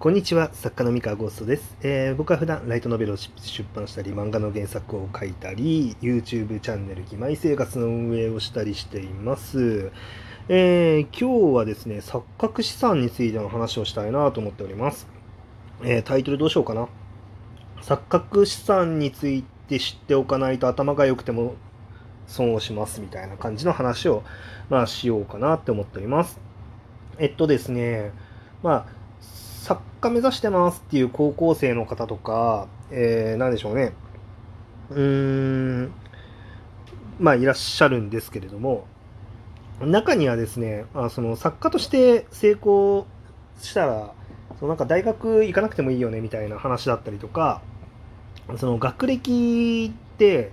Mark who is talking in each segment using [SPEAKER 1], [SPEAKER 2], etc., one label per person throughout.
[SPEAKER 1] こんにちは、作家の三河ゴーストです、えー、僕は普段ライトノベルを出版したり、漫画の原作を書いたり、YouTube チャンネル、義妹生活の運営をしたりしています。えー、今日はですね、錯覚資産についての話をしたいなと思っております。えー、タイトルどうしようかな。錯覚資産について知っておかないと頭が良くても損をしますみたいな感じの話を、まあ、しようかなって思っております。えっとですね、まあ、作家目指してますっていう高校生の方とか、えー、何でしょうね。うーん、まあいらっしゃるんですけれども、中にはですね、あその作家として成功したら、そのなんか大学行かなくてもいいよねみたいな話だったりとか、その学歴って、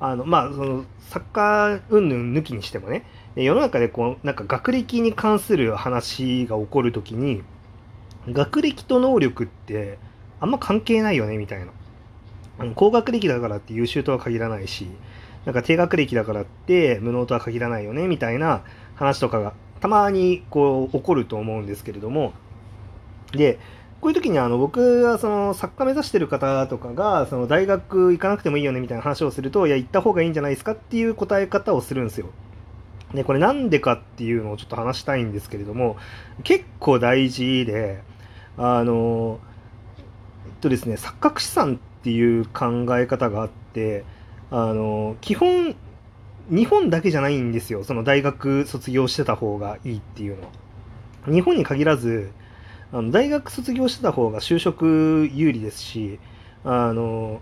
[SPEAKER 1] あのまあ、その作家云々抜きにしてもね、世の中でこうなんか学歴に関する話が起こるときに、学歴と能力ってあんま関係ないよねみたいな。高学歴だからって優秀とは限らないし、なんか低学歴だからって無能とは限らないよねみたいな話とかがたまにこう起こると思うんですけれども、で、こういう時にあの僕がその作家目指してる方とかがその大学行かなくてもいいよねみたいな話をすると、いや、行った方がいいんじゃないですかっていう答え方をするんですよ。で、これなんでかっていうのをちょっと話したいんですけれども、結構大事で、あの、えっとですね、錯覚資産っていう考え方があって、あの、基本、日本だけじゃないんですよ。その大学卒業してた方がいいっていうのは。日本に限らず、あの大学卒業してた方が就職有利ですし、あの、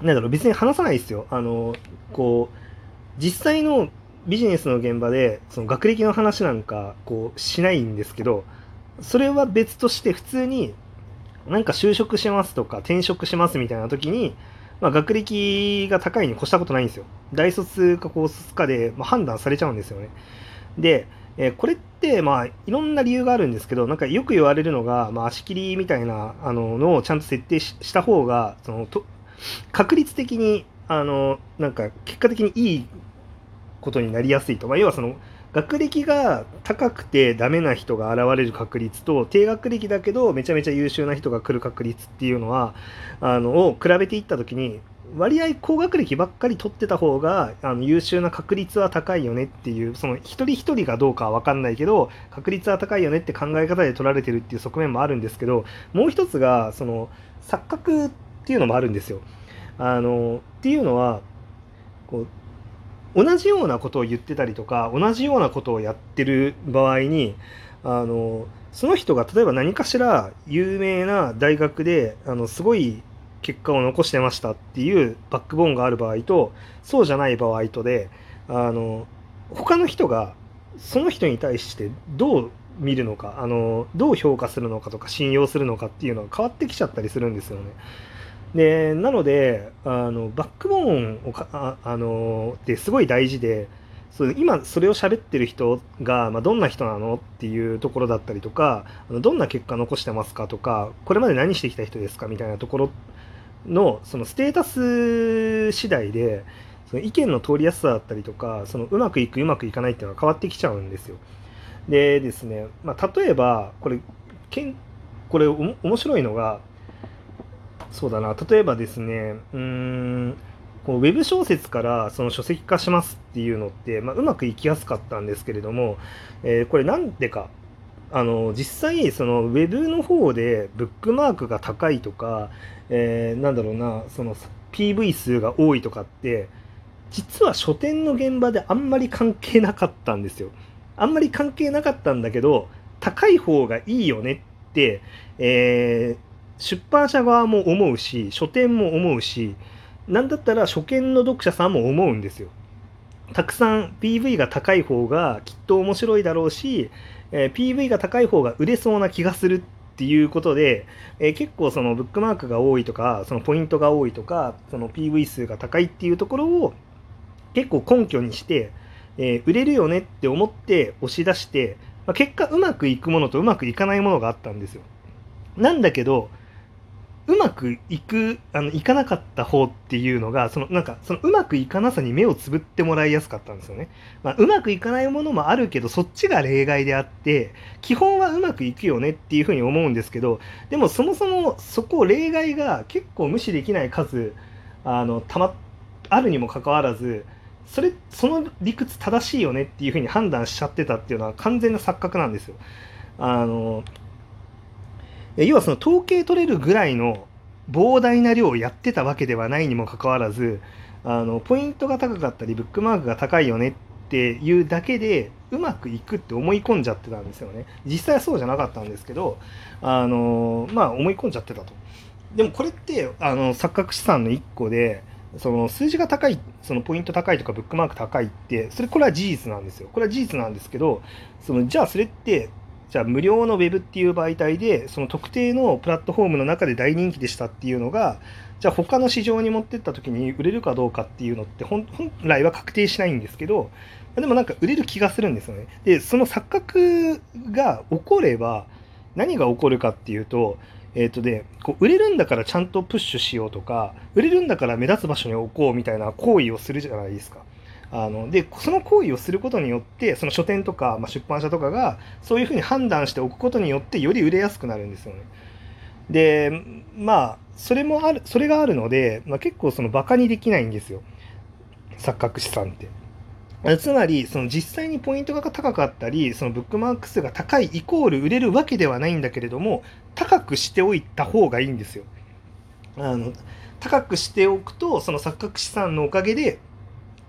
[SPEAKER 1] なんだろう、別に話さないですよ。あの、こう、実際のビジネスの現場で、その学歴の話なんか、こう、しないんですけど、それは別として普通になんか就職しますとか転職しますみたいな時に、まあ、学歴が高いに越したことないんですよ。大卒か高卒かで、まあ、判断されちゃうんですよね。で、えー、これってまあいろんな理由があるんですけどなんかよく言われるのが、まあ、足切りみたいなあののをちゃんと設定した方がそのと確率的にあのなんか結果的にいいことになりやすいと、まあ、要はその学歴が高くてダメな人が現れる確率と低学歴だけどめちゃめちゃ優秀な人が来る確率っていうのはあのを比べていった時に割合高学歴ばっかり取ってた方があの優秀な確率は高いよねっていうその一人一人がどうかは分かんないけど確率は高いよねって考え方で取られてるっていう側面もあるんですけどもう一つがその錯覚っていうのもあるんですよ。あのっていうのはこう同じようなことを言ってたりとか同じようなことをやってる場合にあのその人が例えば何かしら有名な大学であのすごい結果を残してましたっていうバックボーンがある場合とそうじゃない場合とであの他の人がその人に対してどう見るのかあのどう評価するのかとか信用するのかっていうのが変わってきちゃったりするんですよね。でなのであのバックボーンをかあのってすごい大事でそ今それを喋ってる人が、まあ、どんな人なのっていうところだったりとかどんな結果残してますかとかこれまで何してきた人ですかみたいなところのそのステータス次第でその意見の通りやすさだったりとかそのうまくいくうまくいかないっていうのは変わってきちゃうんですよ。でですね、まあ、例えばこれけんこれ面白いのがそうだな例えばですねうんこうウェブ小説からその書籍化しますっていうのって、まあ、うまくいきやすかったんですけれども、えー、これなんでかあの実際そのウェブの方でブックマークが高いとか、えー、なんだろうなその PV 数が多いとかって実は書店の現場であんまり関係なかったんですよ。あんまり関係なかったんだけど高い方がいいよねって、えー出版社側も思うし書店も思うし何だったら初見の読者さんも思うんですよ。たくさん PV が高い方がきっと面白いだろうし、えー、PV が高い方が売れそうな気がするっていうことで、えー、結構そのブックマークが多いとかそのポイントが多いとかその PV 数が高いっていうところを結構根拠にして、えー、売れるよねって思って押し出して、まあ、結果うまくいくものとうまくいかないものがあったんですよ。なんだけどうまくいくあのいかなかった方っていうのがそのなんかそのうまくいかなさに目をつぶってもらいやすかったんですよね、まあ、うまくいかないものもあるけどそっちが例外であって基本はうまくいくよねっていうふうに思うんですけどでもそもそもそこ例外が結構無視できない数あのたまあるにもかかわらずそれその理屈正しいよねっていうふうに判断しちゃってたっていうのは完全な錯覚なんですよ。あの要はその統計取れるぐらいの膨大な量をやってたわけではないにもかかわらずあのポイントが高かったりブックマークが高いよねっていうだけでうまくいくって思い込んじゃってたんですよね。実際はそうじゃなかったんですけどあのまあ思い込んじゃってたと。でもこれってあの錯覚資産の1個でその数字が高いそのポイント高いとかブックマーク高いってそれこれは事実なんですよ。これは事実なんですけどそのじゃあそれってじゃあ無料の Web っていう媒体でその特定のプラットフォームの中で大人気でしたっていうのがじゃあ他の市場に持ってった時に売れるかどうかっていうのって本来は確定しないんですけどでもなんか売れる気がするんですよね。でその錯覚が起これば何が起こるかっていうとえっ、ー、とでこう売れるんだからちゃんとプッシュしようとか売れるんだから目立つ場所に置こうみたいな行為をするじゃないですか。あのでその行為をすることによってその書店とか、まあ、出版社とかがそういうふうに判断しておくことによってより売れやすくなるんですよね。でまあそれもあるそれがあるので、まあ、結構そのバカにできないんですよ錯覚資産って。つまりその実際にポイントが高かったりそのブックマーク数が高いイコール売れるわけではないんだけれども高くしておいた方がいいんですよ。あの高くしておくとその錯覚資産のおかげで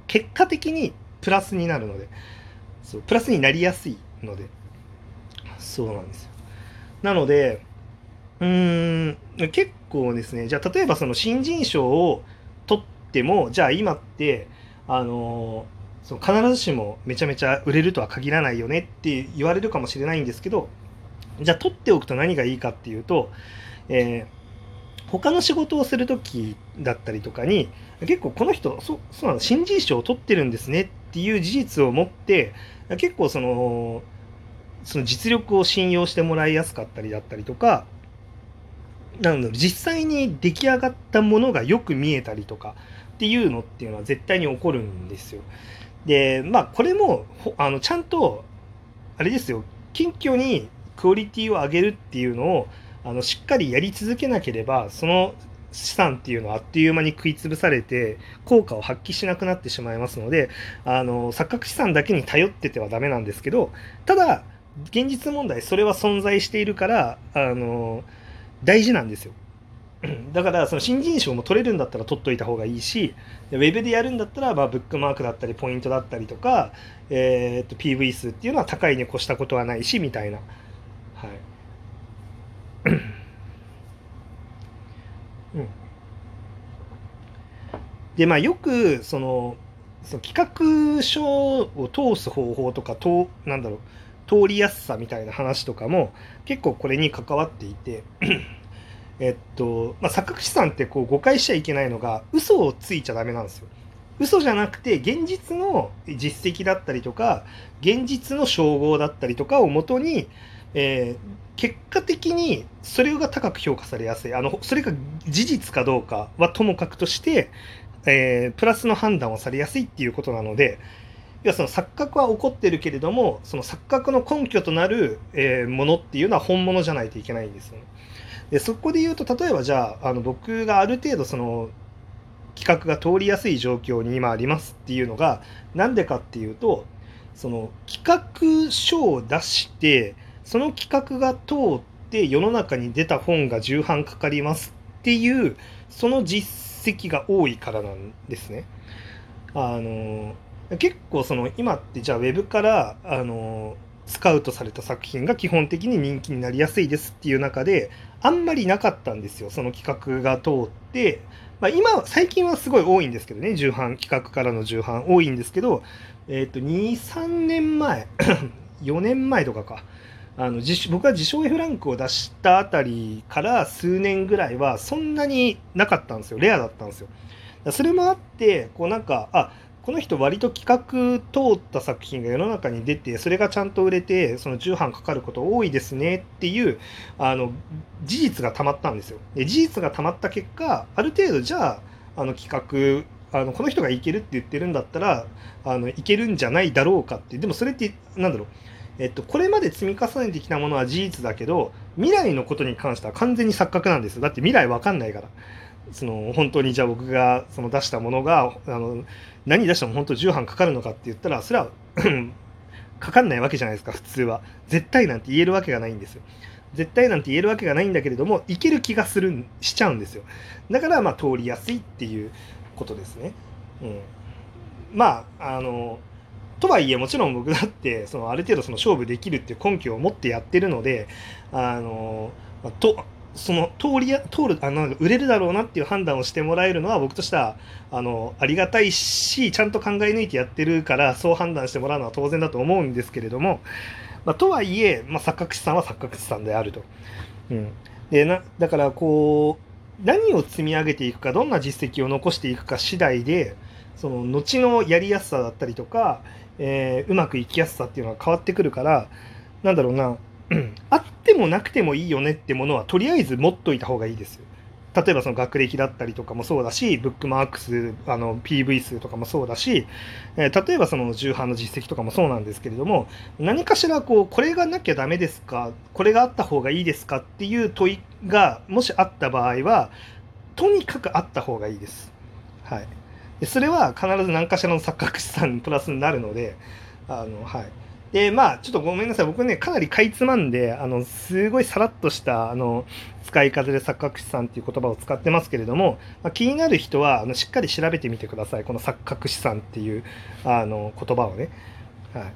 [SPEAKER 1] 結果的にプラスになるのでそうプラスになりやすいので。そうなんですよ。なのでうーん結構ですねじゃあ例えばその新人賞を取ってもじゃあ今ってあのその必ずしもめちゃめちゃ売れるとは限らないよねって言われるかもしれないんですけどじゃあ取っておくと何がいいかっていうと、えー他の仕事をする時だったりとかに結構この人そそうなの新人賞を取ってるんですねっていう事実を持って結構そのその実力を信用してもらいやすかったりだったりとかなので実際に出来上がったものがよく見えたりとかっていうのっていうのは絶対に起こるんですよ。でまあこれもあのちゃんとあれですよ謙虚にクオリティを上げるっていうのをあのしっかりやり続けなければその資産っていうのはあっという間に食い潰されて効果を発揮しなくなってしまいますのであの錯覚資産だけに頼っててはダメなんですけどただ現実問題それは存在しているからあの大事なんですよ。だからその新人賞も取れるんだったら取っといた方がいいしウェブでやるんだったらまブックマークだったりポイントだったりとか、えー、と PV 数っていうのは高いに越したことはないしみたいな。はいうん、でまあよくそのその企画書を通す方法とかとなんだろう通りやすさみたいな話とかも結構これに関わっていてえっと、まあ、錯覚資産ってこう誤解しちゃいけないのが嘘をついちゃダメなんですよ。嘘じゃなくて現実の実績だったりとか現実の称号だったりとかをもとに、えー、結果的にそれが高く評価されやすいあのそれが事実かどうかはともかくとして、えー、プラスの判断をされやすいっていうことなので要はその錯覚は起こってるけれどもその錯覚の根拠となる、えー、ものっていうのは本物じゃないといけないんですよね。でそこで言うと例えばじゃああの僕がある程度その企画が通りやすい状況に今ありますっていうのが何でかっていうとその企画書を出してその企画が通って世の中に出た本が重版かかりますっていうその実績が多いからなんですね。あの結構その今ってじゃあウェブからあのスカウトされた作品が基本的に人気になりやすいですっていう中であんまりなかったんですよその企画が通って、まあ、今最近はすごい多いんですけどね重版企画からの重版多いんですけど、えっ、ー、と23年前 4年前とかかあの自僕は自称 F ランクを出したあたりから数年ぐらいはそんなになかったんですよ。レアだったんですよ。それもあってこうなんかあこの人割と企画通った作品が世の中に出てそれがちゃんと売れてその重版かかること多いですねっていうあの事実がたまったんですよ。で事実がたまった結果ある程度じゃああの企画あのこの人がいけるって言ってるんだったらあのいけるんじゃないだろうかって。でもそれってなんだろう。えっと、これまで積み重ねてきたものは事実だけど未来のことに関しては完全に錯覚なんです。よだって未来わかんないから。その本当にじゃあ僕がその出したものがあの何出しても本当重版かかるのかって言ったらそれはかかんないわけじゃないですか普通は。絶対なんて言えるわけがないんですよ。絶対なんて言えるわけがないんだけれどもいける気がするしちゃうんですよ。だからまあ通りやすいっていうことですね。うん。まああのとはいえもちろん僕だってそのある程度その勝負できるっていう根拠を持ってやってるのであのとその通りや通るあの売れるだろうなっていう判断をしてもらえるのは僕としてはあのありがたいしちゃんと考え抜いてやってるからそう判断してもらうのは当然だと思うんですけれども、まあ、とはいえ、まあ、錯覚師さんは錯覚師さんであると。うん、でなだからこう何を積み上げていくかどんな実績を残していくか次第でその後のやりやすさだったりとか、えー、うまくいきやすさっていうのは変わってくるからなんだろうなあってもなくてもいいよねってものはとりあえず持っといた方がいいですよ。例えばその学歴だったりとかもそうだし、ブックマーク数、あの PV 数とかもそうだし、えー、例えばその重版の実績とかもそうなんですけれども、何かしらこう、これがなきゃダメですか、これがあった方がいいですかっていう問いがもしあった場合は、とにかくあった方がいいです。はい。でそれは必ず何かしらの錯覚資産プラスになるので、あの、はい。で、まあ、ちょっとごめんなさい。僕ね、かなりかいつまんで、あの、すごいさらっとした、あの、使い方で錯覚資産っていう言葉を使ってますけれども、まあ、気になる人は、あの、しっかり調べてみてください。この錯覚資産っていう、あの、言葉をね。はい。ま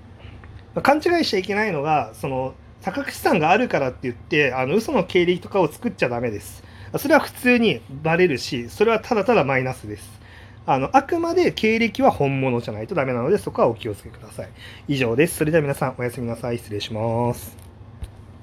[SPEAKER 1] あ、勘違いしちゃいけないのが、その、錯覚資産があるからって言って、あの、嘘の経歴とかを作っちゃダメです。それは普通にバレるし、それはただただマイナスです。あの、あくまで経歴は本物じゃないとダメなので、そこはお気をつけください。以上です。それでは皆さん、おやすみなさい。失礼します。